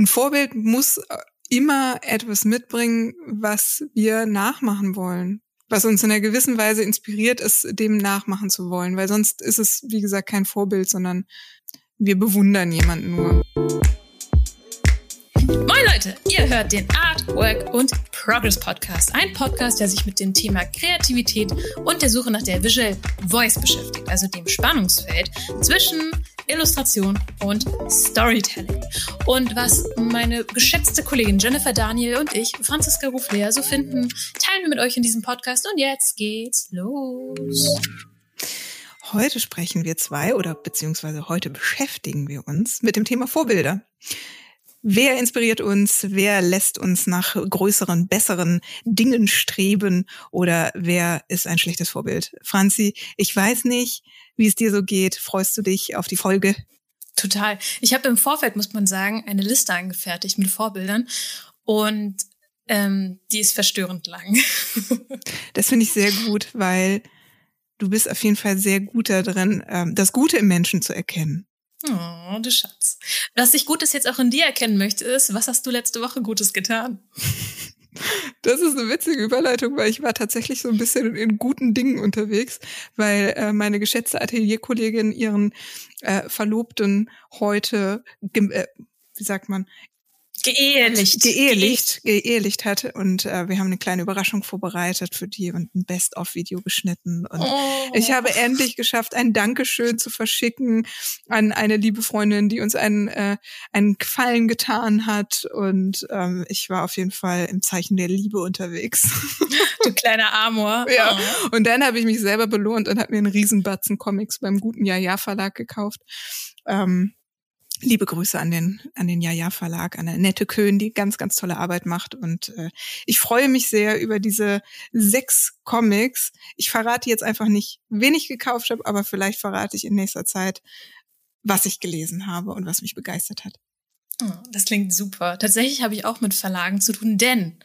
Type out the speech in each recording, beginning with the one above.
ein Vorbild muss immer etwas mitbringen, was wir nachmachen wollen. Was uns in einer gewissen Weise inspiriert, ist, dem nachmachen zu wollen. Weil sonst ist es, wie gesagt, kein Vorbild, sondern wir bewundern jemanden nur. Moin Leute, ihr hört den Art, Work und Progress Podcast. Ein Podcast, der sich mit dem Thema Kreativität und der Suche nach der Visual Voice beschäftigt, also dem Spannungsfeld zwischen Illustration und Storytelling. Und was meine geschätzte Kollegin Jennifer Daniel und ich, Franziska Ruflea, so finden, teilen wir mit euch in diesem Podcast. Und jetzt geht's los. Heute sprechen wir zwei oder beziehungsweise heute beschäftigen wir uns mit dem Thema Vorbilder. Wer inspiriert uns? Wer lässt uns nach größeren, besseren Dingen streben? Oder wer ist ein schlechtes Vorbild? Franzi, ich weiß nicht, wie es dir so geht. Freust du dich auf die Folge? Total. Ich habe im Vorfeld, muss man sagen, eine Liste angefertigt mit Vorbildern und ähm, die ist verstörend lang. das finde ich sehr gut, weil du bist auf jeden Fall sehr gut darin, ähm, das Gute im Menschen zu erkennen. Oh, du Schatz. Was ich Gutes jetzt auch in dir erkennen möchte, ist, was hast du letzte Woche Gutes getan? Das ist eine witzige Überleitung, weil ich war tatsächlich so ein bisschen in guten Dingen unterwegs, weil äh, meine geschätzte Atelierkollegin ihren äh, Verlobten heute, äh, wie sagt man, geehelicht. Geehelicht, geehelicht hatte. Und äh, wir haben eine kleine Überraschung vorbereitet für die und ein Best-of-Video geschnitten. Und oh. ich habe endlich geschafft, ein Dankeschön zu verschicken an eine liebe Freundin, die uns einen, äh, einen Gefallen getan hat. Und ähm, ich war auf jeden Fall im Zeichen der Liebe unterwegs. Du kleiner Amor. ja. Oh. Und dann habe ich mich selber belohnt und habe mir einen Riesenbatzen Comics beim guten Ja-Ja Verlag gekauft. Ähm, Liebe Grüße an den, an den Jaja Verlag, an Annette Köhn, die ganz, ganz tolle Arbeit macht. Und äh, ich freue mich sehr über diese sechs Comics. Ich verrate jetzt einfach nicht, wen ich gekauft habe, aber vielleicht verrate ich in nächster Zeit, was ich gelesen habe und was mich begeistert hat. Oh, das klingt super. Tatsächlich habe ich auch mit Verlagen zu tun, denn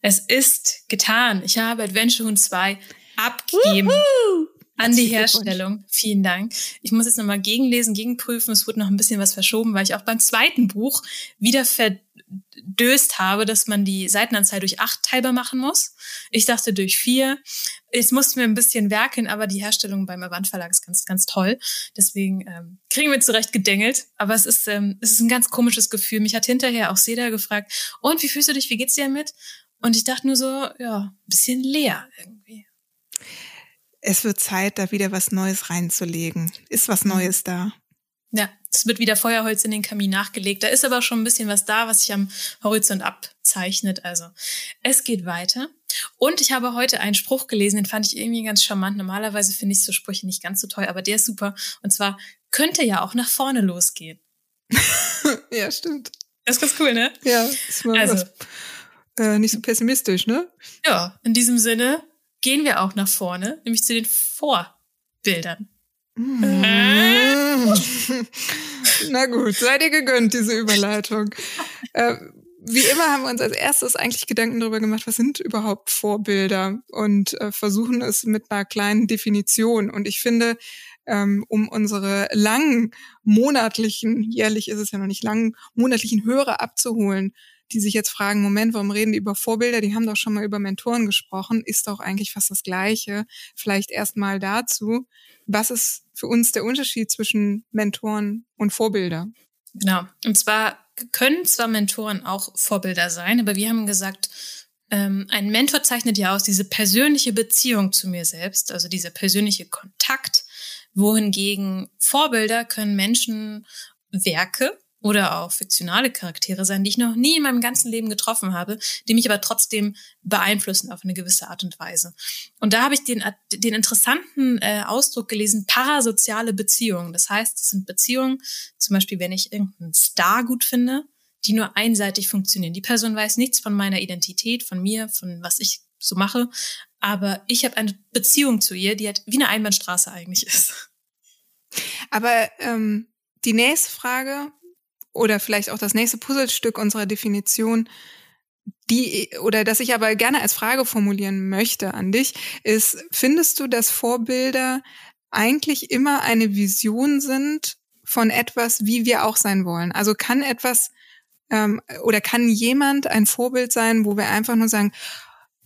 es ist getan. Ich habe Adventure Hunt 2 abgegeben. Uhu an die Herstellung. Vielen Dank. Ich muss jetzt nochmal gegenlesen, gegenprüfen. Es wurde noch ein bisschen was verschoben, weil ich auch beim zweiten Buch wieder verdöst habe, dass man die Seitenanzahl durch acht teilbar machen muss. Ich dachte durch vier. Jetzt mussten wir ein bisschen werkeln, aber die Herstellung beim Avant Verlag ist ganz, ganz toll. Deswegen ähm, kriegen wir zurecht gedengelt. Aber es ist, ähm, es ist ein ganz komisches Gefühl. Mich hat hinterher auch Seda gefragt, und wie fühlst du dich, wie geht's dir damit? Und ich dachte nur so, ja, ein bisschen leer irgendwie es wird Zeit, da wieder was Neues reinzulegen. Ist was mhm. Neues da? Ja, es wird wieder Feuerholz in den Kamin nachgelegt. Da ist aber schon ein bisschen was da, was sich am Horizont abzeichnet. Also es geht weiter. Und ich habe heute einen Spruch gelesen, den fand ich irgendwie ganz charmant. Normalerweise finde ich so Sprüche nicht ganz so toll, aber der ist super. Und zwar könnte ja auch nach vorne losgehen. ja, stimmt. Das ist ganz cool, ne? Ja, ist mal also, was, äh, nicht so pessimistisch, ne? Ja, in diesem Sinne, gehen wir auch nach vorne, nämlich zu den Vorbildern. Na gut, seid ihr gegönnt, diese Überleitung. Äh, wie immer haben wir uns als erstes eigentlich Gedanken darüber gemacht, was sind überhaupt Vorbilder und äh, versuchen es mit einer kleinen Definition. Und ich finde, ähm, um unsere langen monatlichen, jährlich ist es ja noch nicht lang, monatlichen Hörer abzuholen, die sich jetzt fragen, Moment, warum reden die über Vorbilder? Die haben doch schon mal über Mentoren gesprochen, ist doch eigentlich fast das Gleiche. Vielleicht erstmal dazu, was ist für uns der Unterschied zwischen Mentoren und Vorbilder? Genau. Und zwar können zwar Mentoren auch Vorbilder sein, aber wir haben gesagt, ähm, ein Mentor zeichnet ja aus diese persönliche Beziehung zu mir selbst, also dieser persönliche Kontakt, wohingegen Vorbilder können Menschen Werke oder auch fiktionale Charaktere sein, die ich noch nie in meinem ganzen Leben getroffen habe, die mich aber trotzdem beeinflussen auf eine gewisse Art und Weise. Und da habe ich den, den interessanten äh, Ausdruck gelesen, parasoziale Beziehungen. Das heißt, es sind Beziehungen, zum Beispiel, wenn ich irgendeinen Star gut finde, die nur einseitig funktionieren. Die Person weiß nichts von meiner Identität, von mir, von was ich so mache, aber ich habe eine Beziehung zu ihr, die halt wie eine Einbahnstraße eigentlich ist. Aber ähm, die nächste Frage, oder vielleicht auch das nächste Puzzlestück unserer Definition, die oder das ich aber gerne als Frage formulieren möchte an dich, ist, findest du, dass Vorbilder eigentlich immer eine Vision sind von etwas, wie wir auch sein wollen? Also kann etwas ähm, oder kann jemand ein Vorbild sein, wo wir einfach nur sagen,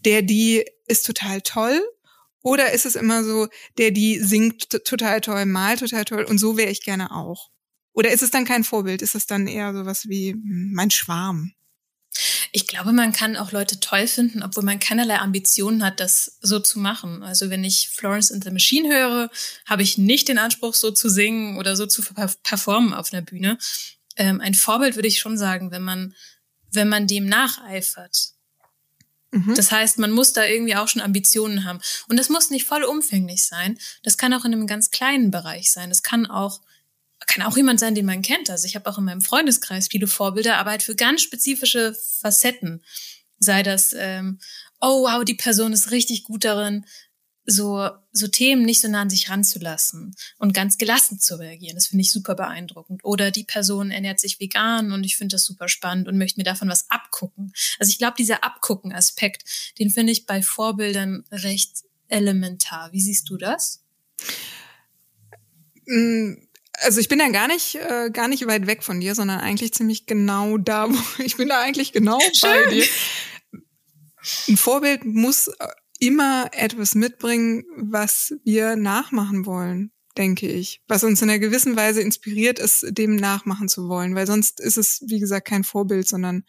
der, die ist total toll? Oder ist es immer so, der, die singt total toll, malt total toll und so wäre ich gerne auch? Oder ist es dann kein Vorbild? Ist es dann eher sowas wie hm, mein Schwarm? Ich glaube, man kann auch Leute toll finden, obwohl man keinerlei Ambitionen hat, das so zu machen. Also wenn ich Florence and the Machine höre, habe ich nicht den Anspruch, so zu singen oder so zu performen auf einer Bühne. Ähm, ein Vorbild würde ich schon sagen, wenn man, wenn man dem nacheifert. Mhm. Das heißt, man muss da irgendwie auch schon Ambitionen haben. Und das muss nicht voll umfänglich sein. Das kann auch in einem ganz kleinen Bereich sein. Das kann auch kann auch jemand sein, den man kennt. Also ich habe auch in meinem Freundeskreis viele Vorbilder, aber halt für ganz spezifische Facetten. Sei das, ähm, oh wow, die Person ist richtig gut darin, so, so Themen nicht so nah an sich ranzulassen und ganz gelassen zu reagieren. Das finde ich super beeindruckend. Oder die Person ernährt sich vegan und ich finde das super spannend und möchte mir davon was abgucken. Also ich glaube, dieser Abgucken-Aspekt, den finde ich bei Vorbildern recht elementar. Wie siehst du das? Mm, also ich bin ja gar nicht, äh, gar nicht weit weg von dir, sondern eigentlich ziemlich genau da, wo ich bin da eigentlich genau Schön. bei dir. Ein Vorbild muss äh, immer etwas mitbringen, was wir nachmachen wollen, denke ich. Was uns in einer gewissen Weise inspiriert, ist, dem nachmachen zu wollen. Weil sonst ist es, wie gesagt, kein Vorbild, sondern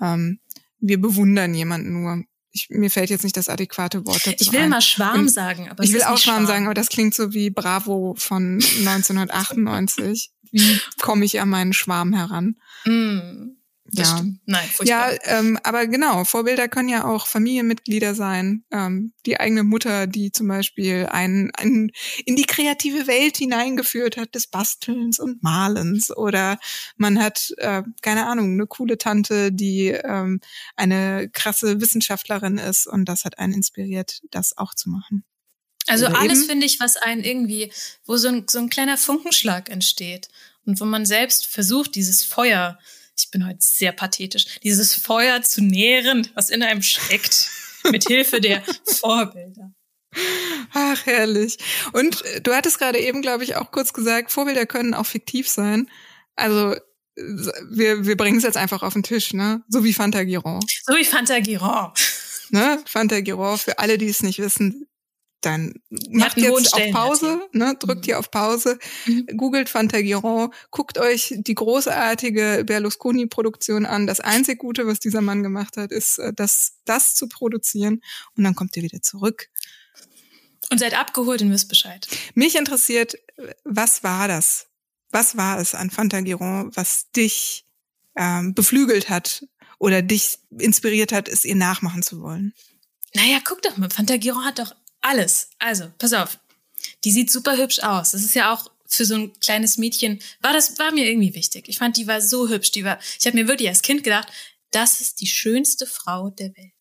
ähm, wir bewundern jemanden nur ich, mir fällt jetzt nicht das adäquate Wort dazu Ich will ein. mal Schwarm Und sagen, aber ich will auch Schwarm sagen, aber das klingt so wie Bravo von 1998. wie komme ich an meinen Schwarm heran? Mm. Das ja. Nein, furchtbar. Ja, ähm, aber genau, Vorbilder können ja auch Familienmitglieder sein. Ähm, die eigene Mutter, die zum Beispiel einen, einen in die kreative Welt hineingeführt hat des Bastelns und Malens. Oder man hat, äh, keine Ahnung, eine coole Tante, die ähm, eine krasse Wissenschaftlerin ist und das hat einen inspiriert, das auch zu machen. Also Oder alles finde ich, was einen irgendwie, wo so ein, so ein kleiner Funkenschlag entsteht und wo man selbst versucht, dieses Feuer ich bin heute sehr pathetisch, dieses Feuer zu nähren, was in einem steckt, mit Hilfe der Vorbilder. Ach, herrlich. Und äh, du hattest gerade eben, glaube ich, auch kurz gesagt, Vorbilder können auch fiktiv sein. Also wir, wir bringen es jetzt einfach auf den Tisch, ne? So wie Fanta Giron. So wie Fanta Giron. Ne? Fanta Giron, für alle, die es nicht wissen, dann macht jetzt auf Pause, ne, drückt mhm. hier auf Pause, mhm. googelt Fantagiron, guckt euch die großartige Berlusconi-Produktion an. Das einzig Gute, was dieser Mann gemacht hat, ist, äh, das, das zu produzieren und dann kommt ihr wieder zurück. Und seid abgeholt und wisst Bescheid. Mich interessiert, was war das? Was war es an Fantagiron, was dich ähm, beflügelt hat oder dich inspiriert hat, es ihr nachmachen zu wollen? Naja, guck doch mal, Fantagiron hat doch alles. Also, pass auf. Die sieht super hübsch aus. Das ist ja auch für so ein kleines Mädchen, war das, war mir irgendwie wichtig. Ich fand, die war so hübsch. Die war, ich habe mir wirklich als Kind gedacht, das ist die schönste Frau der Welt.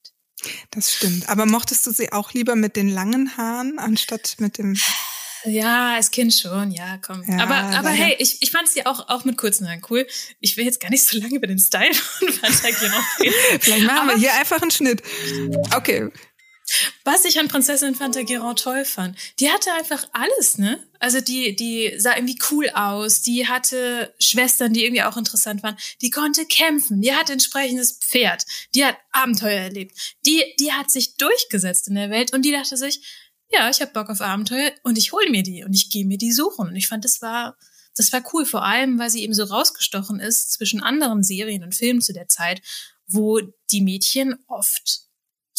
Das stimmt. Aber mochtest du sie auch lieber mit den langen Haaren anstatt mit dem ja, als Kind schon, ja, komm. Ja, aber aber hey, ich, ich fand sie auch, auch mit kurzen Haaren cool. Ich will jetzt gar nicht so lange über den Style von Fanta noch reden. Vielleicht machen aber wir hier einfach einen Schnitt. Okay, was ich an Prinzessin Fantagiron toll fand, die hatte einfach alles, ne? Also die, die sah irgendwie cool aus, die hatte Schwestern, die irgendwie auch interessant waren, die konnte kämpfen, die hatte entsprechendes Pferd, die hat Abenteuer erlebt, die, die hat sich durchgesetzt in der Welt und die dachte sich, ja, ich habe Bock auf Abenteuer und ich hole mir die und ich gehe mir die suchen. Und ich fand, das war, das war cool, vor allem, weil sie eben so rausgestochen ist zwischen anderen Serien und Filmen zu der Zeit, wo die Mädchen oft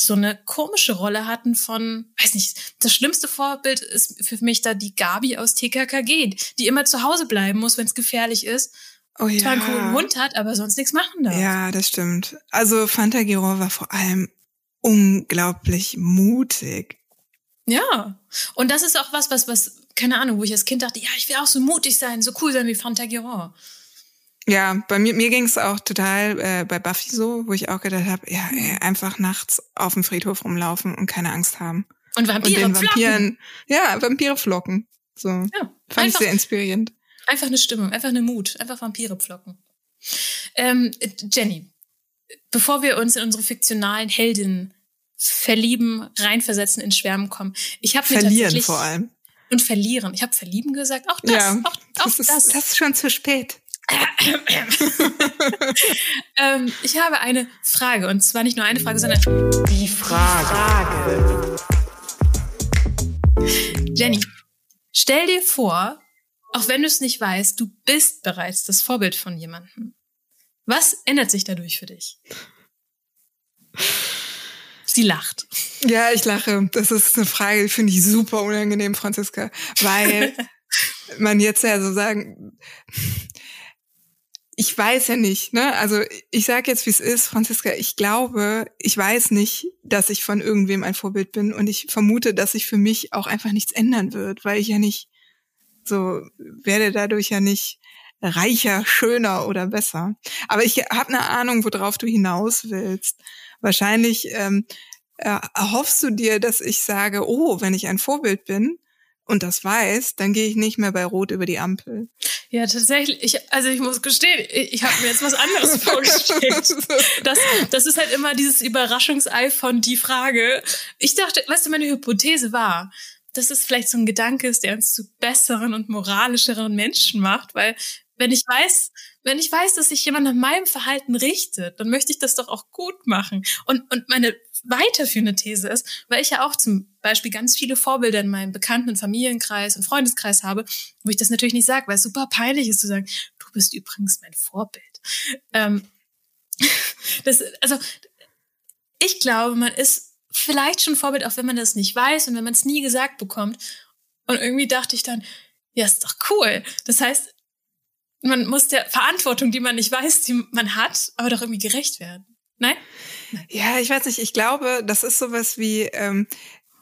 so eine komische Rolle hatten von, weiß nicht, das schlimmste Vorbild ist für mich da die Gabi aus TKKG, die immer zu Hause bleiben muss, wenn es gefährlich ist. Oh ja. Zwar einen coolen Hund hat, aber sonst nichts machen darf. Ja, das stimmt. Also Fanta Giro war vor allem unglaublich mutig. Ja. Und das ist auch was, was, was, keine Ahnung, wo ich als Kind dachte, ja, ich will auch so mutig sein, so cool sein wie Fanta Giro. Ja, bei mir, mir ging es auch total äh, bei Buffy so, wo ich auch gedacht habe, ja, ey, einfach nachts auf dem Friedhof rumlaufen und keine Angst haben. Und Vampire und den Vampiren, ja, Vampire flocken. So. Ja, Fand einfach, ich sehr inspirierend. Einfach eine Stimmung, einfach eine Mut, einfach Vampire pflocken. Ähm, Jenny, bevor wir uns in unsere fiktionalen Heldinnen verlieben, reinversetzen, in Schwärmen kommen. Ich habe mir verlieren vor allem und verlieren. Ich habe verlieben gesagt. Auch das, ja, auch, auch das, ist, das. das ist schon zu spät. Ähm, ich habe eine Frage und zwar nicht nur eine Frage, sondern die Frage. Jenny, stell dir vor, auch wenn du es nicht weißt, du bist bereits das Vorbild von jemandem. Was ändert sich dadurch für dich? Sie lacht. Ja, ich lache. Das ist eine Frage, die finde ich super unangenehm, Franziska, weil man jetzt ja so sagen, ich weiß ja nicht, ne? Also ich sage jetzt, wie es ist, Franziska. Ich glaube, ich weiß nicht, dass ich von irgendwem ein Vorbild bin und ich vermute, dass sich für mich auch einfach nichts ändern wird, weil ich ja nicht so werde dadurch ja nicht reicher, schöner oder besser. Aber ich habe eine Ahnung, worauf du hinaus willst. Wahrscheinlich ähm, äh, erhoffst du dir, dass ich sage, oh, wenn ich ein Vorbild bin, und das weiß, dann gehe ich nicht mehr bei Rot über die Ampel. Ja, tatsächlich. Ich, also ich muss gestehen, ich, ich habe mir jetzt was anderes vorgestellt. Das, das ist halt immer dieses Überraschungsei von die Frage. Ich dachte, weißt du, meine Hypothese war, dass es vielleicht so ein Gedanke ist, der uns zu besseren und moralischeren Menschen macht, weil wenn ich weiß, wenn ich weiß, dass sich jemand nach meinem Verhalten richtet, dann möchte ich das doch auch gut machen. Und, und meine weiterführende These ist, weil ich ja auch zum Beispiel ganz viele Vorbilder in meinem Bekannten- und Familienkreis und Freundeskreis habe, wo ich das natürlich nicht sage, weil es super peinlich ist zu sagen, du bist übrigens mein Vorbild. Ähm, das, also ich glaube, man ist vielleicht schon Vorbild, auch wenn man das nicht weiß und wenn man es nie gesagt bekommt. Und irgendwie dachte ich dann, ja, ist doch cool. Das heißt, man muss der Verantwortung, die man nicht weiß, die man hat, aber doch irgendwie gerecht werden. Nein? Ja, ich weiß nicht. Ich glaube, das ist sowas wie, ähm,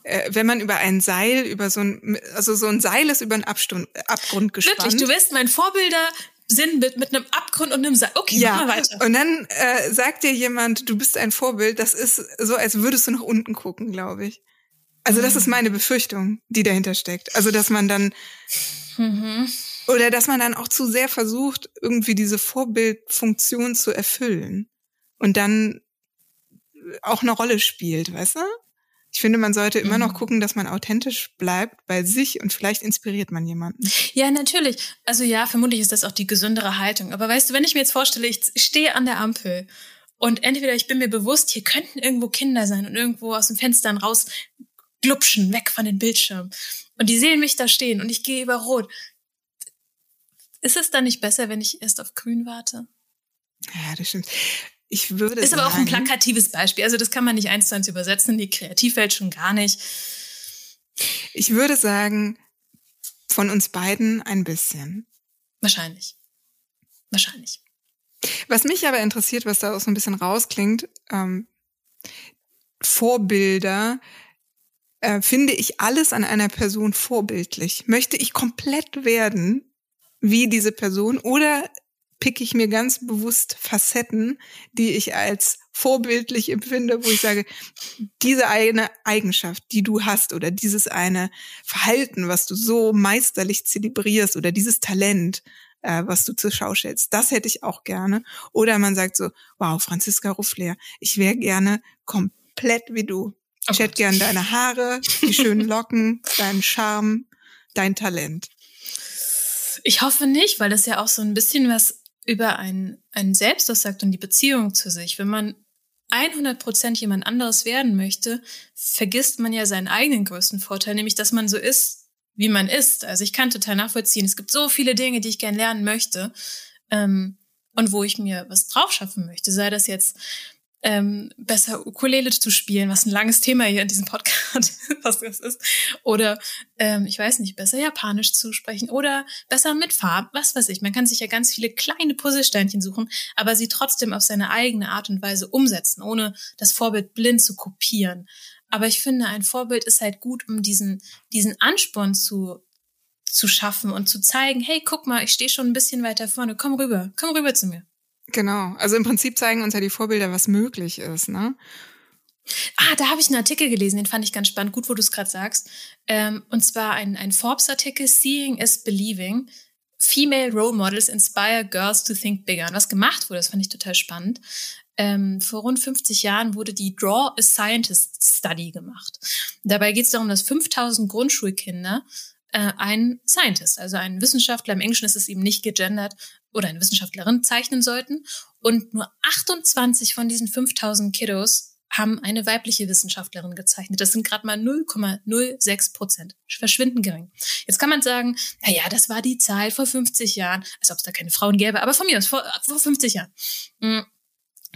äh, wenn man über ein Seil, über so ein, also so ein Seil ist über einen Abstund, Abgrund gespannt. Wirklich, du wirst mein Vorbilder Sinnbild mit einem Abgrund und einem Seil. Okay, ja. mach mal weiter. Und dann äh, sagt dir jemand, du bist ein Vorbild. Das ist so, als würdest du nach unten gucken, glaube ich. Also das ist mhm. meine Befürchtung, die dahinter steckt. Also dass man dann mhm. Oder dass man dann auch zu sehr versucht, irgendwie diese Vorbildfunktion zu erfüllen und dann auch eine Rolle spielt, weißt du? Ich finde, man sollte immer noch mhm. gucken, dass man authentisch bleibt bei sich und vielleicht inspiriert man jemanden. Ja, natürlich. Also ja, vermutlich ist das auch die gesündere Haltung. Aber weißt du, wenn ich mir jetzt vorstelle, ich stehe an der Ampel und entweder ich bin mir bewusst, hier könnten irgendwo Kinder sein und irgendwo aus den Fenstern raus glupschen, weg von den Bildschirmen. Und die sehen mich da stehen und ich gehe über Rot. Ist es dann nicht besser, wenn ich erst auf Grün warte? Ja, das stimmt. Ich würde Ist aber auch ein plakatives Beispiel. Also das kann man nicht eins zu eins übersetzen die Kreativwelt schon gar nicht. Ich würde sagen, von uns beiden ein bisschen. Wahrscheinlich. Wahrscheinlich. Was mich aber interessiert, was da auch so ein bisschen rausklingt, ähm, Vorbilder, äh, finde ich alles an einer Person vorbildlich. Möchte ich komplett werden wie diese Person oder picke ich mir ganz bewusst Facetten, die ich als vorbildlich empfinde, wo ich sage, diese eine Eigenschaft, die du hast oder dieses eine Verhalten, was du so meisterlich zelebrierst oder dieses Talent, äh, was du zur Schau stellst, das hätte ich auch gerne. Oder man sagt so, wow, Franziska Ruffler, ich wäre gerne komplett wie du. Oh ich hätte gern deine Haare, die schönen Locken, deinen Charme, dein Talent. Ich hoffe nicht, weil das ja auch so ein bisschen was über ein, ein Selbst aussagt und die Beziehung zu sich. Wenn man 100 Prozent jemand anderes werden möchte, vergisst man ja seinen eigenen größten Vorteil, nämlich dass man so ist, wie man ist. Also ich kann total nachvollziehen, es gibt so viele Dinge, die ich gern lernen möchte ähm, und wo ich mir was drauf schaffen möchte. Sei das jetzt ähm, besser Ukulele zu spielen, was ein langes Thema hier in diesem Podcast was das ist. Oder ähm, ich weiß nicht, besser Japanisch zu sprechen oder besser mit Farb, was weiß ich. Man kann sich ja ganz viele kleine Puzzlesteinchen suchen, aber sie trotzdem auf seine eigene Art und Weise umsetzen, ohne das Vorbild blind zu kopieren. Aber ich finde, ein Vorbild ist halt gut, um diesen, diesen Ansporn zu, zu schaffen und zu zeigen, hey, guck mal, ich stehe schon ein bisschen weiter vorne, komm rüber, komm rüber zu mir. Genau. Also im Prinzip zeigen uns ja die Vorbilder, was möglich ist, ne? Ah, da habe ich einen Artikel gelesen, den fand ich ganz spannend, gut, wo du es gerade sagst. Ähm, und zwar ein, ein Forbes-Artikel, Seeing is Believing. Female Role Models inspire girls to think bigger. Und was gemacht wurde, das fand ich total spannend. Ähm, vor rund 50 Jahren wurde die Draw a Scientist Study gemacht. Dabei geht es darum, dass 5000 Grundschulkinder äh, ein Scientist, also ein Wissenschaftler, im Englischen ist es eben nicht gegendert, oder eine Wissenschaftlerin zeichnen sollten. Und nur 28 von diesen 5000 Kiddos haben eine weibliche Wissenschaftlerin gezeichnet. Das sind gerade mal 0,06 Prozent. Verschwindend gering. Jetzt kann man sagen, na ja, das war die Zeit vor 50 Jahren, als ob es da keine Frauen gäbe, aber von mir aus, vor, vor 50 Jahren.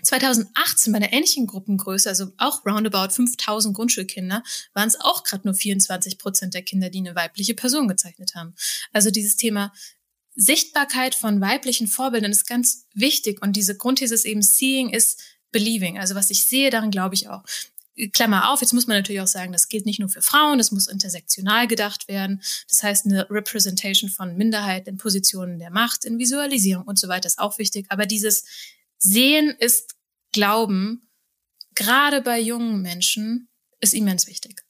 2018 hm. bei einer ähnlichen Gruppengröße, also auch roundabout 5000 Grundschulkinder, waren es auch gerade nur 24 Prozent der Kinder, die eine weibliche Person gezeichnet haben. Also dieses Thema Sichtbarkeit von weiblichen Vorbildern ist ganz wichtig und diese Grundthese ist eben Seeing is believing. Also was ich sehe, daran glaube ich auch. Klammer auf, jetzt muss man natürlich auch sagen, das gilt nicht nur für Frauen, das muss intersektional gedacht werden. Das heißt, eine Representation von Minderheiten in Positionen der Macht, in Visualisierung und so weiter ist auch wichtig. Aber dieses Sehen ist Glauben, gerade bei jungen Menschen, ist immens wichtig.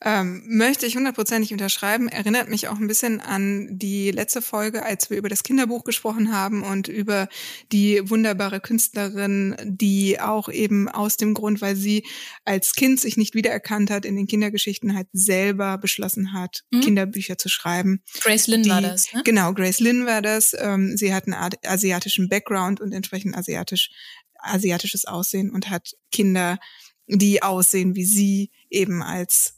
Ähm, möchte ich hundertprozentig unterschreiben. Erinnert mich auch ein bisschen an die letzte Folge, als wir über das Kinderbuch gesprochen haben und über die wunderbare Künstlerin, die auch eben aus dem Grund, weil sie als Kind sich nicht wiedererkannt hat in den Kindergeschichten, halt selber beschlossen hat, mhm. Kinderbücher zu schreiben. Grace Lynn die, war das, ne? Genau, Grace Lynn war das. Ähm, sie hat einen asiatischen Background und entsprechend asiatisch, asiatisches Aussehen und hat Kinder, die aussehen wie sie, eben als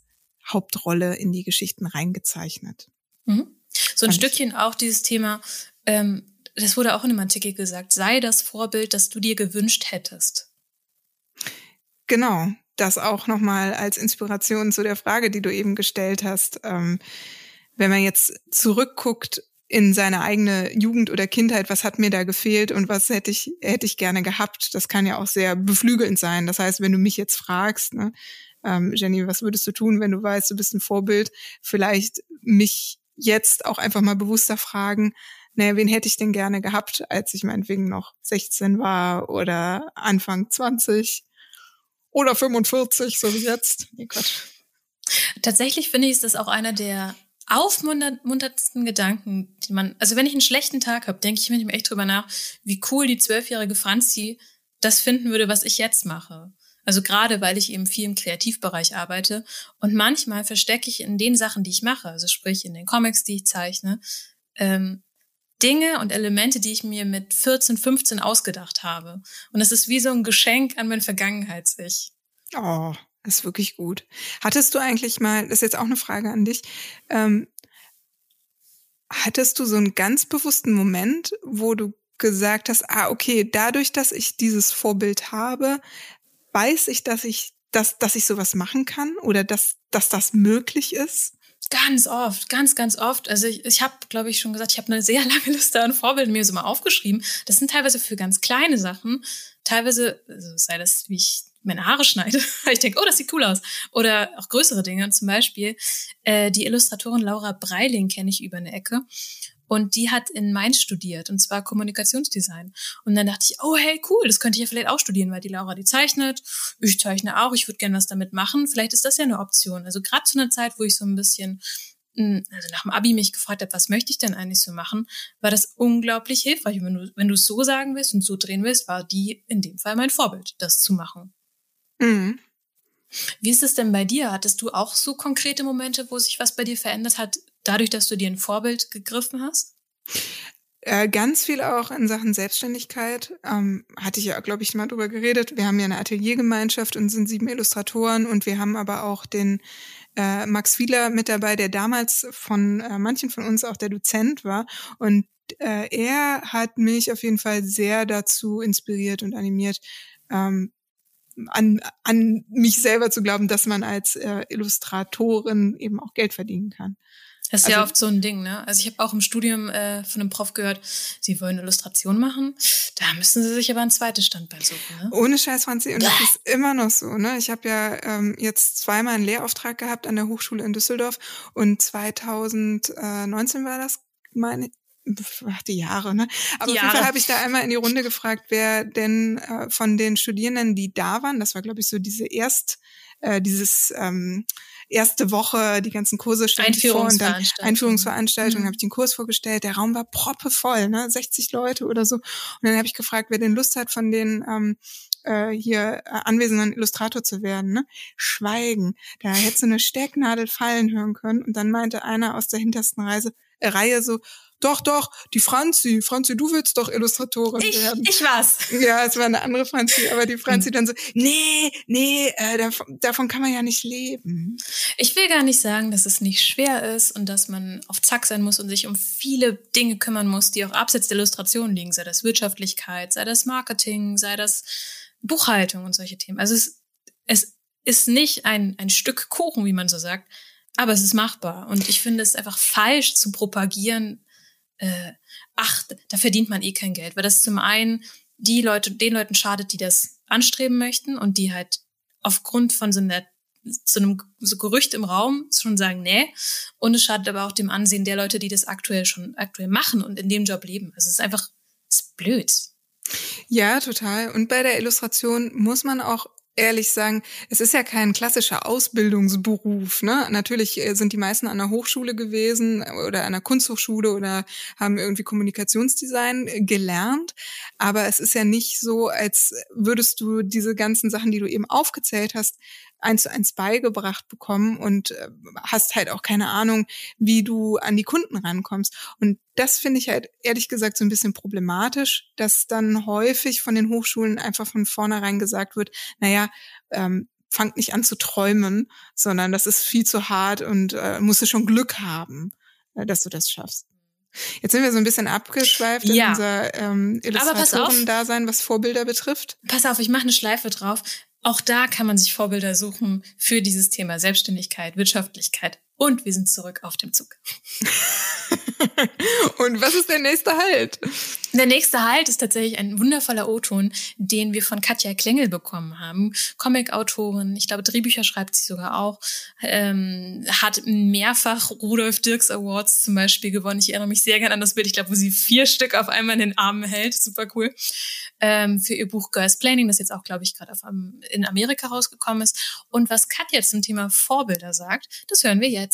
Hauptrolle in die Geschichten reingezeichnet. Mhm. So ein Fand Stückchen auch dieses Thema, ähm, das wurde auch in einem Artikel gesagt, sei das Vorbild, das du dir gewünscht hättest. Genau, das auch nochmal als Inspiration zu der Frage, die du eben gestellt hast. Ähm, wenn man jetzt zurückguckt in seine eigene Jugend oder Kindheit, was hat mir da gefehlt und was hätte ich, hätte ich gerne gehabt, das kann ja auch sehr beflügelnd sein. Das heißt, wenn du mich jetzt fragst, ne, ähm, Jenny, was würdest du tun, wenn du weißt, du bist ein Vorbild? Vielleicht mich jetzt auch einfach mal bewusster fragen, naja, wen hätte ich denn gerne gehabt, als ich meinetwegen noch 16 war oder Anfang 20 oder 45, so wie jetzt? Nee, Gott. Tatsächlich finde ich, ist das auch einer der aufmunterndsten Gedanken, die man, also wenn ich einen schlechten Tag habe, denke ich mir echt drüber nach, wie cool die zwölfjährige Franzi das finden würde, was ich jetzt mache. Also gerade weil ich eben viel im Kreativbereich arbeite und manchmal verstecke ich in den Sachen, die ich mache, also sprich in den Comics, die ich zeichne, ähm, Dinge und Elemente, die ich mir mit 14, 15 ausgedacht habe. Und es ist wie so ein Geschenk an mein Vergangenheits-Ich. Oh, das ist wirklich gut. Hattest du eigentlich mal, das ist jetzt auch eine Frage an dich, ähm, hattest du so einen ganz bewussten Moment, wo du gesagt hast, ah, okay, dadurch, dass ich dieses Vorbild habe, weiß ich, dass ich, dass, dass ich sowas machen kann oder dass, dass das möglich ist? Ganz oft, ganz, ganz oft. Also ich, ich habe, glaube ich, schon gesagt, ich habe eine sehr lange Liste an Vorbildern mir so mal aufgeschrieben. Das sind teilweise für ganz kleine Sachen, teilweise, also sei das, wie ich meine Haare schneide. ich denke, oh, das sieht cool aus. Oder auch größere Dinge. Zum Beispiel äh, die Illustratorin Laura Breiling kenne ich über eine Ecke. Und die hat in Mainz studiert, und zwar Kommunikationsdesign. Und dann dachte ich, oh hey, cool, das könnte ich ja vielleicht auch studieren, weil die Laura die zeichnet, ich zeichne auch, ich würde gerne was damit machen. Vielleicht ist das ja eine Option. Also gerade zu einer Zeit, wo ich so ein bisschen hm, also nach dem Abi mich gefragt habe, was möchte ich denn eigentlich so machen, war das unglaublich hilfreich. Und wenn du, wenn du es so sagen willst und so drehen willst, war die in dem Fall mein Vorbild, das zu machen. Mhm. Wie ist es denn bei dir? Hattest du auch so konkrete Momente, wo sich was bei dir verändert hat, dadurch, dass du dir ein Vorbild gegriffen hast? Äh, ganz viel auch in Sachen Selbstständigkeit. Ähm, hatte ich ja, glaube ich, mal drüber geredet. Wir haben ja eine Ateliergemeinschaft und sind sieben Illustratoren und wir haben aber auch den äh, Max Wieler mit dabei, der damals von äh, manchen von uns auch der Dozent war. Und äh, er hat mich auf jeden Fall sehr dazu inspiriert und animiert, ähm, an, an mich selber zu glauben, dass man als äh, Illustratorin eben auch Geld verdienen kann. Das ist also, ja oft so ein Ding, ne? Also ich habe auch im Studium äh, von einem Prof gehört, sie wollen Illustration machen. Da müssen sie sich aber ein zweites Standbein suchen. Ne? Ohne Scheiß, Franzi. Und das ist immer noch so, ne? Ich habe ja ähm, jetzt zweimal einen Lehrauftrag gehabt an der Hochschule in Düsseldorf und 2019 war das, meine ach, die Jahre, ne? Aber die auf jeden Fall habe ich da einmal in die Runde gefragt, wer denn äh, von den Studierenden, die da waren, das war, glaube ich, so diese erst, äh, dieses ähm, erste Woche, die ganzen Kurse standen vor und dann Einführungsveranstaltung, mhm. habe ich den Kurs vorgestellt. Der Raum war proppevoll, ne, 60 Leute oder so. Und dann habe ich gefragt, wer denn Lust hat, von den ähm, äh, hier äh, anwesenden Illustrator zu werden. Ne? Schweigen. Da hättest du eine Stecknadel fallen hören können. Und dann meinte einer aus der hintersten Reise, äh, Reihe so, doch, doch, die Franzi, Franzi, du willst doch Illustratorin ich, werden. Ich war's. Ja, es war eine andere Franzi, aber die Franzi hm. dann so, nee, nee, äh, davon, davon kann man ja nicht leben. Ich will gar nicht sagen, dass es nicht schwer ist und dass man auf Zack sein muss und sich um viele Dinge kümmern muss, die auch abseits der Illustration liegen, sei das Wirtschaftlichkeit, sei das Marketing, sei das Buchhaltung und solche Themen. Also es, es ist nicht ein, ein Stück Kuchen, wie man so sagt, aber es ist machbar. Und ich finde es einfach falsch zu propagieren, äh, ach, da verdient man eh kein Geld, weil das zum einen die Leute, den Leuten schadet, die das anstreben möchten und die halt aufgrund von so einer zu einem so Gerücht im Raum schon sagen, nee. Und es schadet aber auch dem Ansehen der Leute, die das aktuell schon aktuell machen und in dem Job leben. Also es ist einfach, es ist blöd. Ja, total. Und bei der Illustration muss man auch ehrlich sagen, es ist ja kein klassischer Ausbildungsberuf. Ne? Natürlich äh, sind die meisten an der Hochschule gewesen oder an der Kunsthochschule oder haben irgendwie Kommunikationsdesign äh, gelernt. Aber es ist ja nicht so, als würdest du diese ganzen Sachen, die du eben aufgezählt hast, eins zu eins beigebracht bekommen und äh, hast halt auch keine Ahnung, wie du an die Kunden rankommst. Und das finde ich halt ehrlich gesagt so ein bisschen problematisch, dass dann häufig von den Hochschulen einfach von vornherein gesagt wird, naja, ähm, fangt nicht an zu träumen, sondern das ist viel zu hart und äh, musst du schon Glück haben, äh, dass du das schaffst. Jetzt sind wir so ein bisschen abgeschweift ja. in unser ähm, Illustratoren-Dasein, was Vorbilder betrifft. Pass auf, ich mache eine Schleife drauf. Auch da kann man sich Vorbilder suchen für dieses Thema Selbstständigkeit, Wirtschaftlichkeit. Und wir sind zurück auf dem Zug. Und was ist der nächste Halt? Der nächste Halt ist tatsächlich ein wundervoller O-Ton, den wir von Katja Klengel bekommen haben. Comic-Autorin, ich glaube, Drehbücher schreibt sie sogar auch, ähm, hat mehrfach Rudolf Dirks Awards zum Beispiel gewonnen. Ich erinnere mich sehr gerne an das Bild, ich glaube, wo sie vier Stück auf einmal in den Armen hält. Super cool. Ähm, für ihr Buch Girls Planning, das jetzt auch, glaube ich, gerade in Amerika rausgekommen ist. Und was Katja zum Thema Vorbilder sagt, das hören wir jetzt.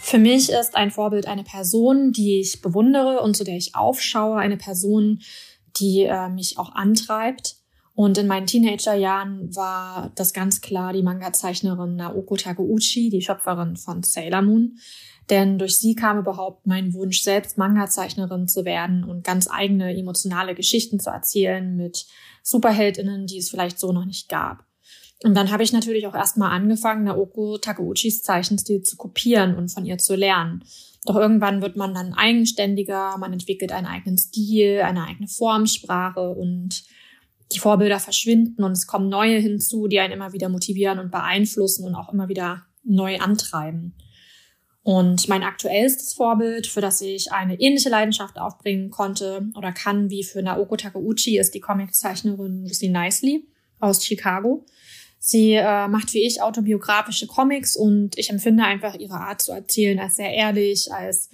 Für mich ist ein Vorbild eine Person, die ich bewundere und zu der ich aufschaue, eine Person, die äh, mich auch antreibt. Und in meinen Teenagerjahren war das ganz klar die Manga-Zeichnerin Naoko Takeuchi, die Schöpferin von Sailor Moon. Denn durch sie kam überhaupt mein Wunsch, selbst Manga-Zeichnerin zu werden und ganz eigene emotionale Geschichten zu erzählen mit Superheldinnen, die es vielleicht so noch nicht gab. Und dann habe ich natürlich auch erstmal angefangen, Naoko Takeuchis Zeichenstil zu kopieren und von ihr zu lernen. Doch irgendwann wird man dann eigenständiger, man entwickelt einen eigenen Stil, eine eigene Formsprache und die Vorbilder verschwinden und es kommen neue hinzu, die einen immer wieder motivieren und beeinflussen und auch immer wieder neu antreiben. Und mein aktuellstes Vorbild, für das ich eine ähnliche Leidenschaft aufbringen konnte oder kann wie für Naoko Takeuchi, ist die Comiczeichnerin Lucy Nicely aus Chicago. Sie äh, macht wie ich autobiografische Comics und ich empfinde einfach ihre Art zu erzählen als sehr ehrlich, als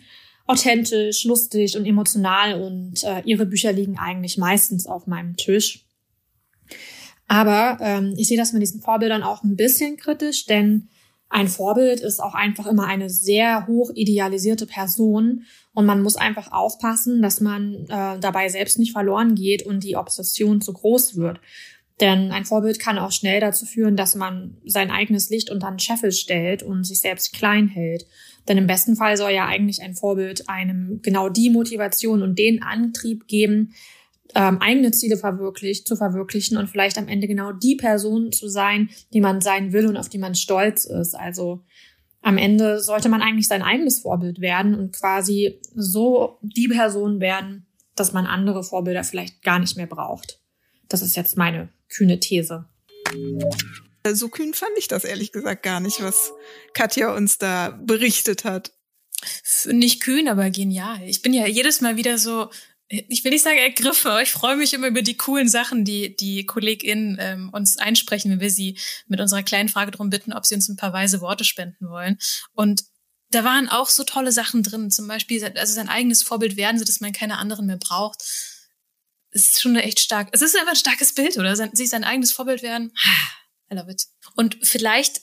authentisch, lustig und emotional und äh, ihre Bücher liegen eigentlich meistens auf meinem Tisch. Aber ähm, ich sehe das mit diesen Vorbildern auch ein bisschen kritisch, denn ein Vorbild ist auch einfach immer eine sehr hoch idealisierte Person und man muss einfach aufpassen, dass man äh, dabei selbst nicht verloren geht und die Obsession zu groß wird. Denn ein Vorbild kann auch schnell dazu führen, dass man sein eigenes Licht unter den Scheffel stellt und sich selbst klein hält. Denn im besten Fall soll ja eigentlich ein Vorbild einem genau die Motivation und den Antrieb geben, ähm, eigene Ziele verwirklicht, zu verwirklichen und vielleicht am Ende genau die Person zu sein, die man sein will und auf die man stolz ist. Also am Ende sollte man eigentlich sein eigenes Vorbild werden und quasi so die Person werden, dass man andere Vorbilder vielleicht gar nicht mehr braucht. Das ist jetzt meine kühne These. So kühn fand ich das ehrlich gesagt gar nicht, was Katja uns da berichtet hat. Nicht kühn, aber genial. Ich bin ja jedes Mal wieder so, ich will nicht sagen ergriffen, aber ich freue mich immer über die coolen Sachen, die die KollegInnen ähm, uns einsprechen, wenn wir sie mit unserer kleinen Frage darum bitten, ob sie uns ein paar weise Worte spenden wollen. Und da waren auch so tolle Sachen drin, zum Beispiel, also sein eigenes Vorbild werden, so dass man keine anderen mehr braucht es ist schon echt stark. Es ist einfach ein starkes Bild, oder? Sich sein eigenes Vorbild werden. I love it. Und vielleicht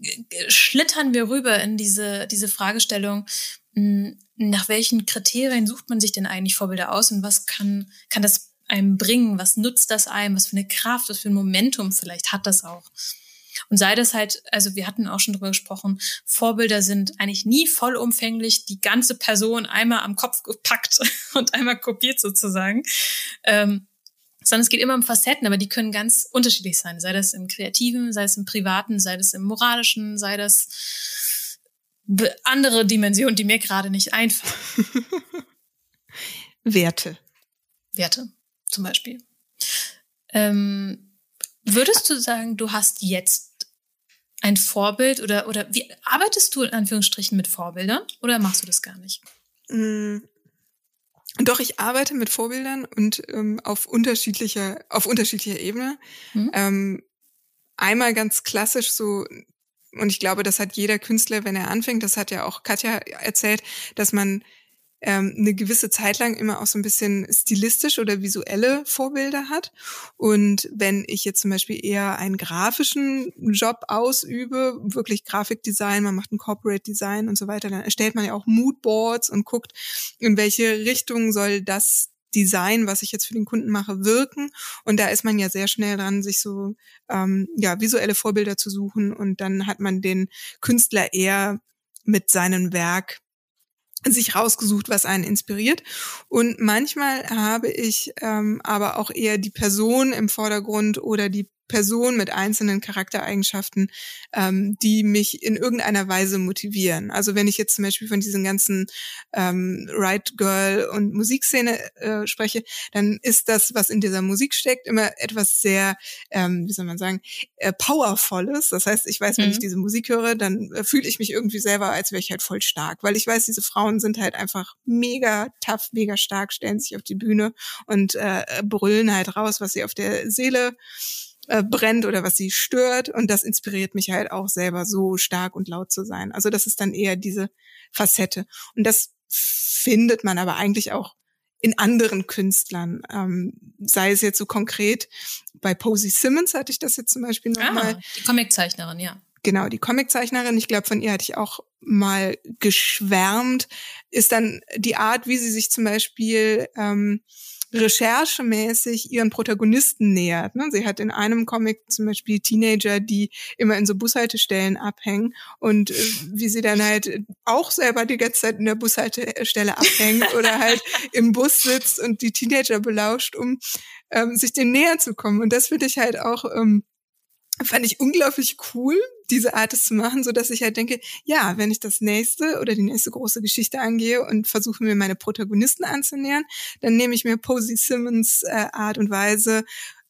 äh, schlittern wir rüber in diese, diese Fragestellung, hm, nach welchen Kriterien sucht man sich denn eigentlich Vorbilder aus und was kann, kann das einem bringen? Was nutzt das einem? Was für eine Kraft, was für ein Momentum vielleicht hat das auch? Und sei das halt, also wir hatten auch schon drüber gesprochen, Vorbilder sind eigentlich nie vollumfänglich die ganze Person einmal am Kopf gepackt und einmal kopiert sozusagen. Ähm, sondern es geht immer um Facetten, aber die können ganz unterschiedlich sein. Sei das im Kreativen, sei es im Privaten, sei das im Moralischen, sei das andere Dimensionen, die mir gerade nicht einfallen. Werte. Werte, zum Beispiel. Ähm, würdest du sagen, du hast jetzt ein Vorbild oder, oder wie arbeitest du in Anführungsstrichen mit Vorbildern oder machst du das gar nicht? Mm, doch, ich arbeite mit Vorbildern und ähm, auf unterschiedlicher, auf unterschiedlicher Ebene. Mhm. Ähm, einmal ganz klassisch so, und ich glaube, das hat jeder Künstler, wenn er anfängt, das hat ja auch Katja erzählt, dass man ähm, eine gewisse Zeit lang immer auch so ein bisschen stilistisch oder visuelle Vorbilder hat. Und wenn ich jetzt zum Beispiel eher einen grafischen Job ausübe, wirklich Grafikdesign, man macht ein Corporate Design und so weiter, dann erstellt man ja auch Moodboards und guckt, in welche Richtung soll das Design, was ich jetzt für den Kunden mache, wirken. Und da ist man ja sehr schnell dran, sich so ähm, ja visuelle Vorbilder zu suchen. Und dann hat man den Künstler eher mit seinem Werk sich rausgesucht, was einen inspiriert. Und manchmal habe ich ähm, aber auch eher die Person im Vordergrund oder die Person mit einzelnen Charaktereigenschaften, ähm, die mich in irgendeiner Weise motivieren. Also wenn ich jetzt zum Beispiel von diesen ganzen ähm, Right Girl und Musikszene äh, spreche, dann ist das, was in dieser Musik steckt, immer etwas sehr, ähm, wie soll man sagen, äh, powervolles. Das heißt, ich weiß, wenn mhm. ich diese Musik höre, dann äh, fühle ich mich irgendwie selber, als wäre ich halt voll stark, weil ich weiß, diese Frauen sind halt einfach mega tough, mega stark, stellen sich auf die Bühne und äh, brüllen halt raus, was sie auf der Seele äh, brennt oder was sie stört. Und das inspiriert mich halt auch selber so stark und laut zu sein. Also das ist dann eher diese Facette. Und das findet man aber eigentlich auch in anderen Künstlern. Ähm, sei es jetzt so konkret, bei Posey Simmons hatte ich das jetzt zum Beispiel nochmal. Ah, die Comiczeichnerin, ja. Genau, die Comiczeichnerin, ich glaube, von ihr hatte ich auch mal geschwärmt, ist dann die Art, wie sie sich zum Beispiel ähm, recherchemäßig ihren Protagonisten nähert. Ne? Sie hat in einem Comic zum Beispiel Teenager, die immer in so Bushaltestellen abhängen und äh, wie sie dann halt auch selber die ganze Zeit in der Bushaltestelle abhängt oder halt im Bus sitzt und die Teenager belauscht, um ähm, sich dem näher zu kommen. Und das finde ich halt auch ähm, fand ich unglaublich cool, diese Art es zu machen, so dass ich halt denke, ja, wenn ich das nächste oder die nächste große Geschichte angehe und versuche mir meine Protagonisten anzunähern, dann nehme ich mir Posey Simmons äh, Art und Weise,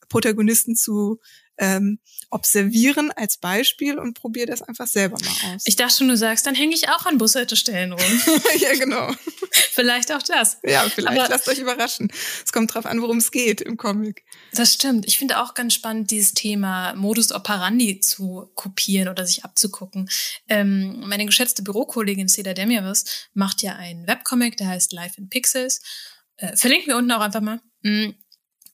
Protagonisten zu ähm, observieren als Beispiel und probiere das einfach selber mal aus. Ich dachte schon, du sagst, dann hänge ich auch an Bushaltestellen rum. ja, genau. vielleicht auch das. Ja, vielleicht Aber lasst euch überraschen. Es kommt drauf an, worum es geht im Comic. Das stimmt. Ich finde auch ganz spannend, dieses Thema Modus operandi zu kopieren oder sich abzugucken. Ähm, meine geschätzte Bürokollegin Seda Demiris macht ja einen Webcomic, der heißt Life in Pixels. Äh, verlinken wir unten auch einfach mal. Mm.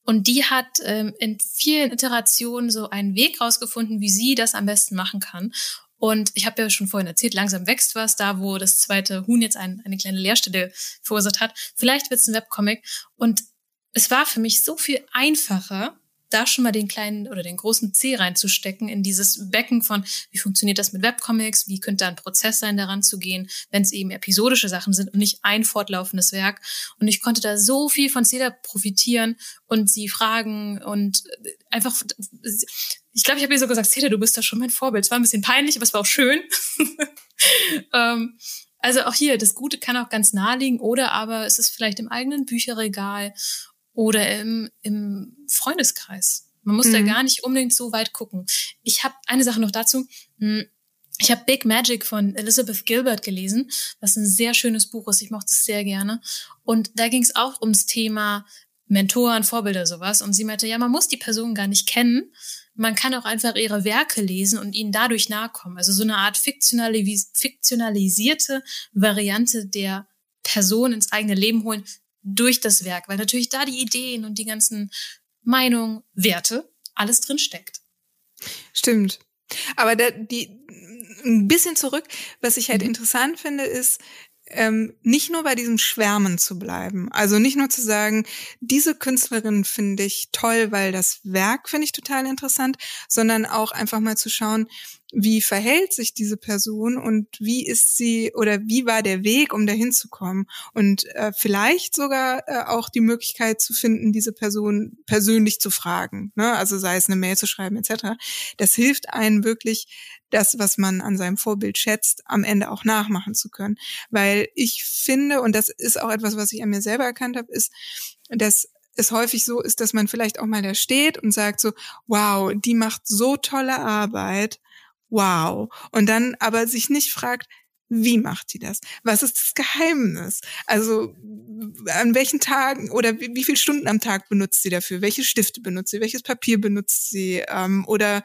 Und die hat ähm, in vielen Iterationen so einen Weg rausgefunden, wie sie das am besten machen kann. Und ich habe ja schon vorhin erzählt, langsam wächst was, da wo das zweite Huhn jetzt ein, eine kleine Leerstelle verursacht hat. Vielleicht wird es ein Webcomic. Und es war für mich so viel einfacher, da schon mal den kleinen oder den großen C reinzustecken in dieses Becken von, wie funktioniert das mit Webcomics, wie könnte da ein Prozess sein, daran zu gehen, wenn es eben episodische Sachen sind und nicht ein fortlaufendes Werk. Und ich konnte da so viel von Cedar profitieren und sie fragen und einfach, ich glaube, ich habe ihr so gesagt, Cedar, du bist da schon mein Vorbild. Es war ein bisschen peinlich, aber es war auch schön. ähm, also auch hier, das Gute kann auch ganz nah liegen oder aber es ist vielleicht im eigenen Bücherregal oder im, im Freundeskreis. Man muss mhm. da gar nicht unbedingt so weit gucken. Ich habe eine Sache noch dazu. Hm, ich habe Big Magic von Elizabeth Gilbert gelesen, was ein sehr schönes Buch ist. Ich mochte es sehr gerne. Und da ging es auch ums Thema Mentoren, Vorbilder, sowas. Und sie meinte, ja, man muss die Person gar nicht kennen. Man kann auch einfach ihre Werke lesen und ihnen dadurch nahe kommen. Also so eine Art fiktionalis fiktionalisierte Variante der Person ins eigene Leben holen, durch das Werk, weil natürlich da die Ideen und die ganzen Meinungen, Werte, alles drin steckt. Stimmt. Aber der, die, ein bisschen zurück, was ich halt mhm. interessant finde, ist, ähm, nicht nur bei diesem Schwärmen zu bleiben. Also nicht nur zu sagen, diese Künstlerin finde ich toll, weil das Werk finde ich total interessant, sondern auch einfach mal zu schauen, wie verhält sich diese Person und wie ist sie oder wie war der Weg, um dahin zu kommen und äh, vielleicht sogar äh, auch die Möglichkeit zu finden, diese Person persönlich zu fragen, ne? also sei es eine Mail zu schreiben etc. Das hilft einem wirklich, das, was man an seinem Vorbild schätzt, am Ende auch nachmachen zu können, weil ich finde und das ist auch etwas, was ich an mir selber erkannt habe, ist, dass es häufig so ist, dass man vielleicht auch mal da steht und sagt so, wow, die macht so tolle Arbeit wow. Und dann aber sich nicht fragt, wie macht die das? Was ist das Geheimnis? Also an welchen Tagen oder wie, wie viele Stunden am Tag benutzt sie dafür? Welche Stifte benutzt sie? Welches Papier benutzt sie? Ähm, oder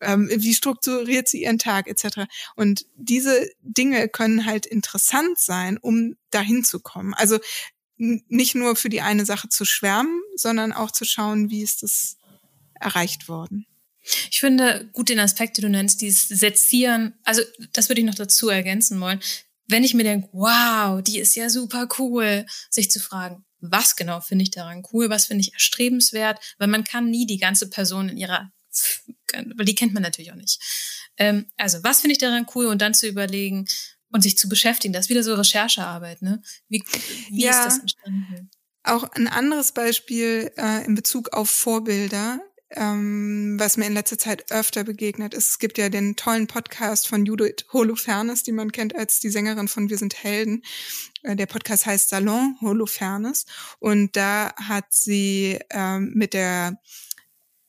ähm, wie strukturiert sie ihren Tag etc. Und diese Dinge können halt interessant sein, um dahin zu kommen. Also nicht nur für die eine Sache zu schwärmen, sondern auch zu schauen, wie ist das erreicht worden. Ich finde gut den Aspekt, den du nennst, dieses Sezieren. Also, das würde ich noch dazu ergänzen wollen. Wenn ich mir denke, wow, die ist ja super cool, sich zu fragen, was genau finde ich daran cool, was finde ich erstrebenswert, weil man kann nie die ganze Person in ihrer, weil die kennt man natürlich auch nicht. Ähm, also, was finde ich daran cool und dann zu überlegen und sich zu beschäftigen, das ist wieder so Recherchearbeit, ne? Wie, wie ja, ist das entstanden? Auch ein anderes Beispiel äh, in Bezug auf Vorbilder ähm, was mir in letzter Zeit öfter begegnet ist. Es gibt ja den tollen Podcast von Judith Holofernes, die man kennt als die Sängerin von Wir sind Helden. Äh, der Podcast heißt Salon Holofernes und da hat sie ähm, mit der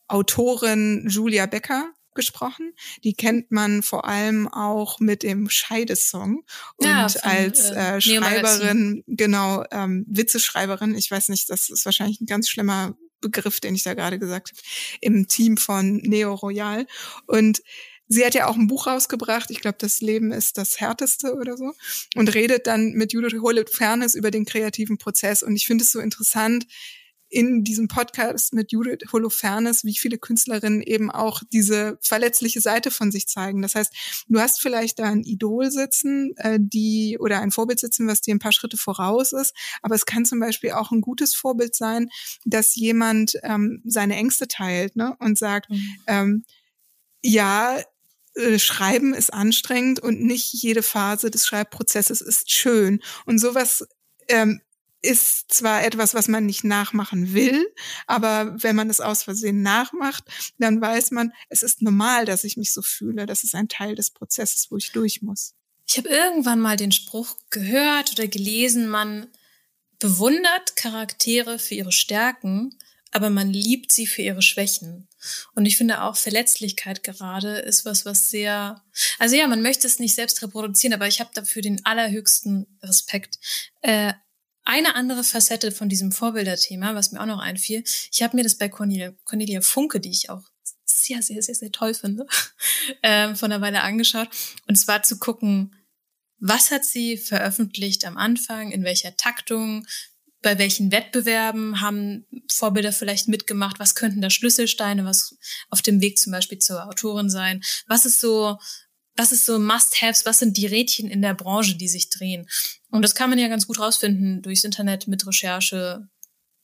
Autorin Julia Becker gesprochen. Die kennt man vor allem auch mit dem Scheidesong und ja, von, als äh, äh Schreiberin, genau, ähm, Witzeschreiberin. Ich weiß nicht, das ist wahrscheinlich ein ganz schlimmer Begriff, den ich da gerade gesagt habe, im Team von Neo Royal. Und sie hat ja auch ein Buch rausgebracht, ich glaube, das Leben ist das härteste oder so, und redet dann mit Judith Holofernes über den kreativen Prozess. Und ich finde es so interessant, in diesem Podcast mit Judith Holofernes, wie viele Künstlerinnen eben auch diese verletzliche Seite von sich zeigen. Das heißt, du hast vielleicht da ein Idol sitzen, äh, die oder ein Vorbild sitzen, was dir ein paar Schritte voraus ist, aber es kann zum Beispiel auch ein gutes Vorbild sein, dass jemand ähm, seine Ängste teilt ne, und sagt, mhm. ähm, ja, äh, Schreiben ist anstrengend und nicht jede Phase des Schreibprozesses ist schön. Und sowas ähm, ist zwar etwas, was man nicht nachmachen will, aber wenn man es aus Versehen nachmacht, dann weiß man, es ist normal, dass ich mich so fühle. Das ist ein Teil des Prozesses, wo ich durch muss. Ich habe irgendwann mal den Spruch gehört oder gelesen, man bewundert Charaktere für ihre Stärken, aber man liebt sie für ihre Schwächen. Und ich finde auch Verletzlichkeit gerade ist was, was sehr, also ja, man möchte es nicht selbst reproduzieren, aber ich habe dafür den allerhöchsten Respekt. Äh, eine andere Facette von diesem Vorbilderthema, was mir auch noch einfiel. Ich habe mir das bei Cornelia, Cornelia Funke, die ich auch sehr, sehr, sehr, sehr toll finde, äh, von einer Weile angeschaut. Und zwar zu gucken, was hat sie veröffentlicht am Anfang, in welcher Taktung, bei welchen Wettbewerben haben Vorbilder vielleicht mitgemacht, was könnten da Schlüsselsteine, was auf dem Weg zum Beispiel zur Autorin sein, was ist so was ist so Must-Haves, was sind die Rädchen in der Branche, die sich drehen. Und das kann man ja ganz gut rausfinden durchs Internet mit Recherche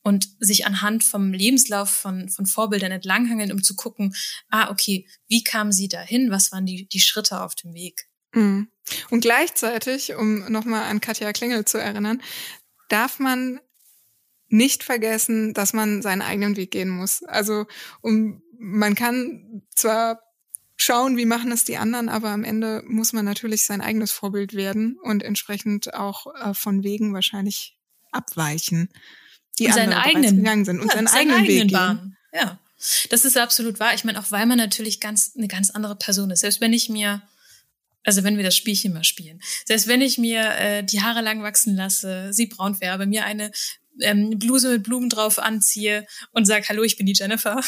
und sich anhand vom Lebenslauf von, von Vorbildern entlanghangeln, um zu gucken, ah, okay, wie kamen sie dahin? Was waren die, die Schritte auf dem Weg? Mhm. Und gleichzeitig, um nochmal an Katja Klingel zu erinnern, darf man nicht vergessen, dass man seinen eigenen Weg gehen muss. Also um, man kann zwar schauen, wie machen es die anderen, aber am Ende muss man natürlich sein eigenes Vorbild werden und entsprechend auch äh, von Wegen wahrscheinlich abweichen, die und seinen eigenen gegangen sind und ja, seinen, eigenen, eigenen Weg Bahn. gehen. Ja, das ist absolut wahr. Ich meine, auch weil man natürlich ganz eine ganz andere Person ist. Selbst wenn ich mir also wenn wir das Spielchen mal spielen. Selbst wenn ich mir äh, die Haare lang wachsen lasse, sie braun färbe, mir eine ähm, Bluse mit Blumen drauf anziehe und sage, hallo, ich bin die Jennifer,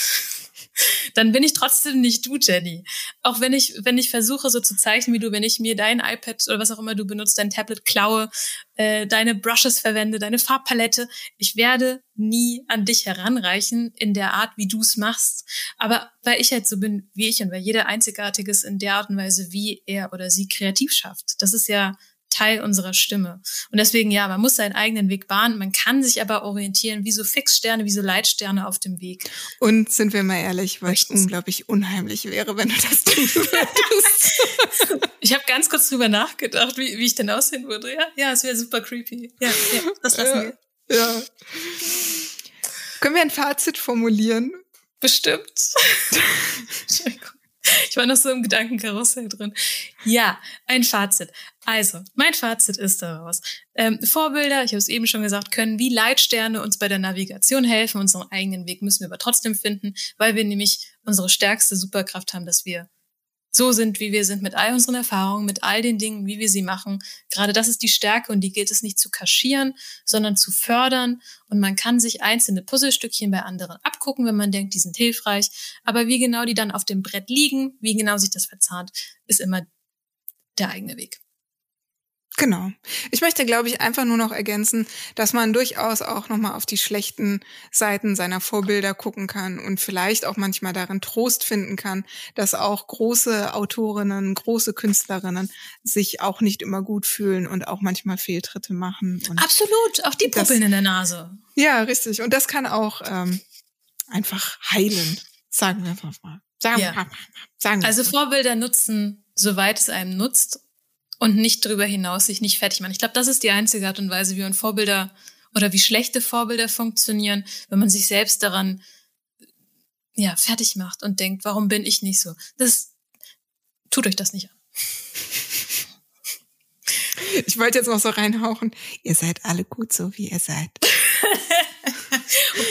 dann bin ich trotzdem nicht du, Jenny. Auch wenn ich, wenn ich versuche, so zu zeichnen wie du, wenn ich mir dein iPad oder was auch immer du benutzt, dein Tablet klaue, äh, deine Brushes verwende, deine Farbpalette, ich werde nie an dich heranreichen in der Art, wie du es machst. Aber weil ich halt so bin wie ich und weil jeder Einzigartiges in der Art und Weise, wie er oder sie kreativ schafft. Das ist ja Teil unserer Stimme. Und deswegen, ja, man muss seinen eigenen Weg bahnen. Man kann sich aber orientieren wie so Fixsterne, wie so Leitsterne auf dem Weg. Und sind wir mal ehrlich, weil es unglaublich unheimlich wäre, wenn du das tun würdest. ich habe ganz kurz drüber nachgedacht, wie, wie ich denn aussehen würde. Ja, ja, es wäre super creepy. Ja, ja das lassen ja, wir. Ja. Können wir ein Fazit formulieren? Bestimmt. Entschuldigung. Ich war noch so im Gedankenkarussell drin. Ja, ein Fazit. Also, mein Fazit ist daraus. Ähm, Vorbilder, ich habe es eben schon gesagt, können wie Leitsterne uns bei der Navigation helfen. Unseren eigenen Weg müssen wir aber trotzdem finden, weil wir nämlich unsere stärkste Superkraft haben, dass wir so sind, wie wir sind, mit all unseren Erfahrungen, mit all den Dingen, wie wir sie machen. Gerade das ist die Stärke und die gilt es nicht zu kaschieren, sondern zu fördern. Und man kann sich einzelne Puzzlestückchen bei anderen abgucken, wenn man denkt, die sind hilfreich. Aber wie genau die dann auf dem Brett liegen, wie genau sich das verzahnt, ist immer der eigene Weg. Genau. Ich möchte, glaube ich, einfach nur noch ergänzen, dass man durchaus auch nochmal auf die schlechten Seiten seiner Vorbilder gucken kann und vielleicht auch manchmal darin Trost finden kann, dass auch große Autorinnen, große Künstlerinnen sich auch nicht immer gut fühlen und auch manchmal Fehltritte machen. Absolut, auch die Puppeln in der Nase. Ja, richtig. Und das kann auch ähm, einfach heilen, sagen wir einfach mal. Sagen, ja. sagen wir also Vorbilder nutzen, soweit es einem nutzt und nicht darüber hinaus sich nicht fertig machen. Ich glaube, das ist die einzige Art und Weise, wie man Vorbilder oder wie schlechte Vorbilder funktionieren, wenn man sich selbst daran ja fertig macht und denkt, warum bin ich nicht so? Das tut euch das nicht an. Ich wollte jetzt noch so reinhauchen. Ihr seid alle gut so, wie ihr seid.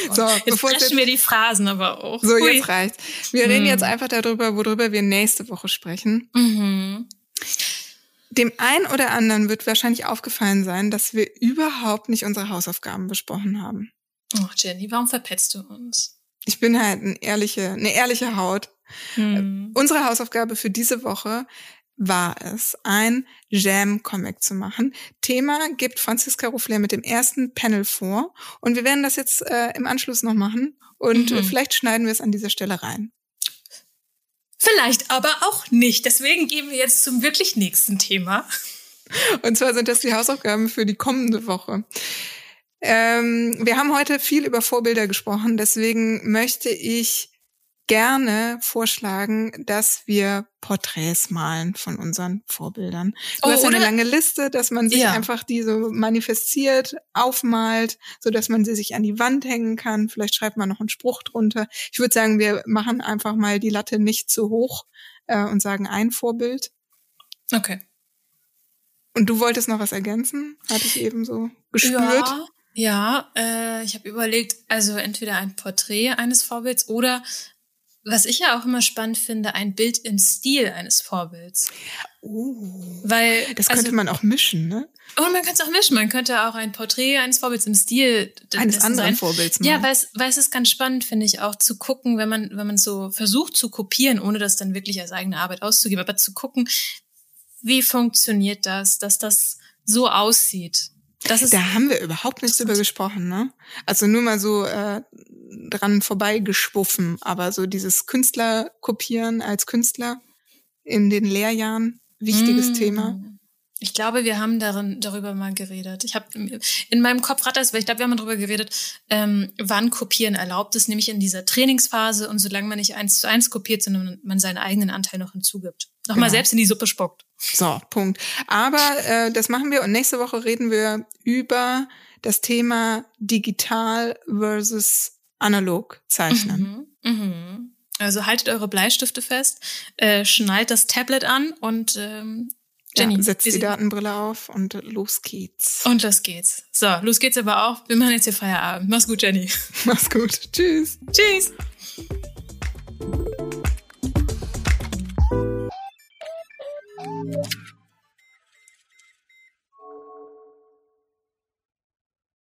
oh so, jetzt jetzt, wir die Phrasen aber auch. So, Hui. jetzt reicht's. Wir hm. reden jetzt einfach darüber, worüber wir nächste Woche sprechen. Mhm. Dem einen oder anderen wird wahrscheinlich aufgefallen sein, dass wir überhaupt nicht unsere Hausaufgaben besprochen haben. Oh, Jenny, warum verpetzt du uns? Ich bin halt eine ehrliche, eine ehrliche Haut. Hm. Unsere Hausaufgabe für diese Woche war es, ein Jam-Comic zu machen. Thema gibt Franziska Ruffler mit dem ersten Panel vor und wir werden das jetzt äh, im Anschluss noch machen und mhm. vielleicht schneiden wir es an dieser Stelle rein. Vielleicht aber auch nicht. Deswegen gehen wir jetzt zum wirklich nächsten Thema. Und zwar sind das die Hausaufgaben für die kommende Woche. Ähm, wir haben heute viel über Vorbilder gesprochen, deswegen möchte ich gerne vorschlagen, dass wir Porträts malen von unseren Vorbildern. Du oh, hast eine lange Liste, dass man sich ja. einfach die so manifestiert, aufmalt, so dass man sie sich an die Wand hängen kann. Vielleicht schreibt man noch einen Spruch drunter. Ich würde sagen, wir machen einfach mal die Latte nicht zu hoch äh, und sagen ein Vorbild. Okay. Und du wolltest noch was ergänzen? Hatte ich eben so gespürt. Ja. Ja, äh, ich habe überlegt, also entweder ein Porträt eines Vorbilds oder was ich ja auch immer spannend finde, ein Bild im Stil eines Vorbilds. Oh, Weil, das könnte also, man auch mischen, ne? Und man könnte es auch mischen. Man könnte auch ein Porträt eines Vorbilds im Stil eines anderen sein. Vorbilds machen. Ja, weil es, weil es ist ganz spannend, finde ich, auch zu gucken, wenn man, wenn man so versucht zu kopieren, ohne das dann wirklich als eigene Arbeit auszugeben, aber zu gucken, wie funktioniert das, dass das so aussieht. Das ist, da haben wir überhaupt nichts drüber gesprochen, ne? Also nur mal so äh, dran vorbeigeschwuffen, aber so dieses Künstler kopieren als Künstler in den Lehrjahren, wichtiges mm. Thema. Ich glaube, wir haben darin, darüber mal geredet. Ich habe in meinem Kopf rattert es, weil ich glaube, wir haben darüber geredet, ähm, wann Kopieren erlaubt ist, nämlich in dieser Trainingsphase und solange man nicht eins zu eins kopiert, sondern man seinen eigenen Anteil noch hinzugibt. Nochmal genau. selbst in die Suppe spuckt. So, Punkt. Aber äh, das machen wir und nächste Woche reden wir über das Thema digital versus analog zeichnen. Mhm. Mhm. Also haltet eure Bleistifte fest, äh, schnallt das Tablet an und ähm, Jenny, ja, setzt die Datenbrille auf und los geht's. Und los geht's. So, los geht's aber auch. Wir machen jetzt hier Feierabend. Mach's gut, Jenny. Mach's gut. Tschüss. Tschüss.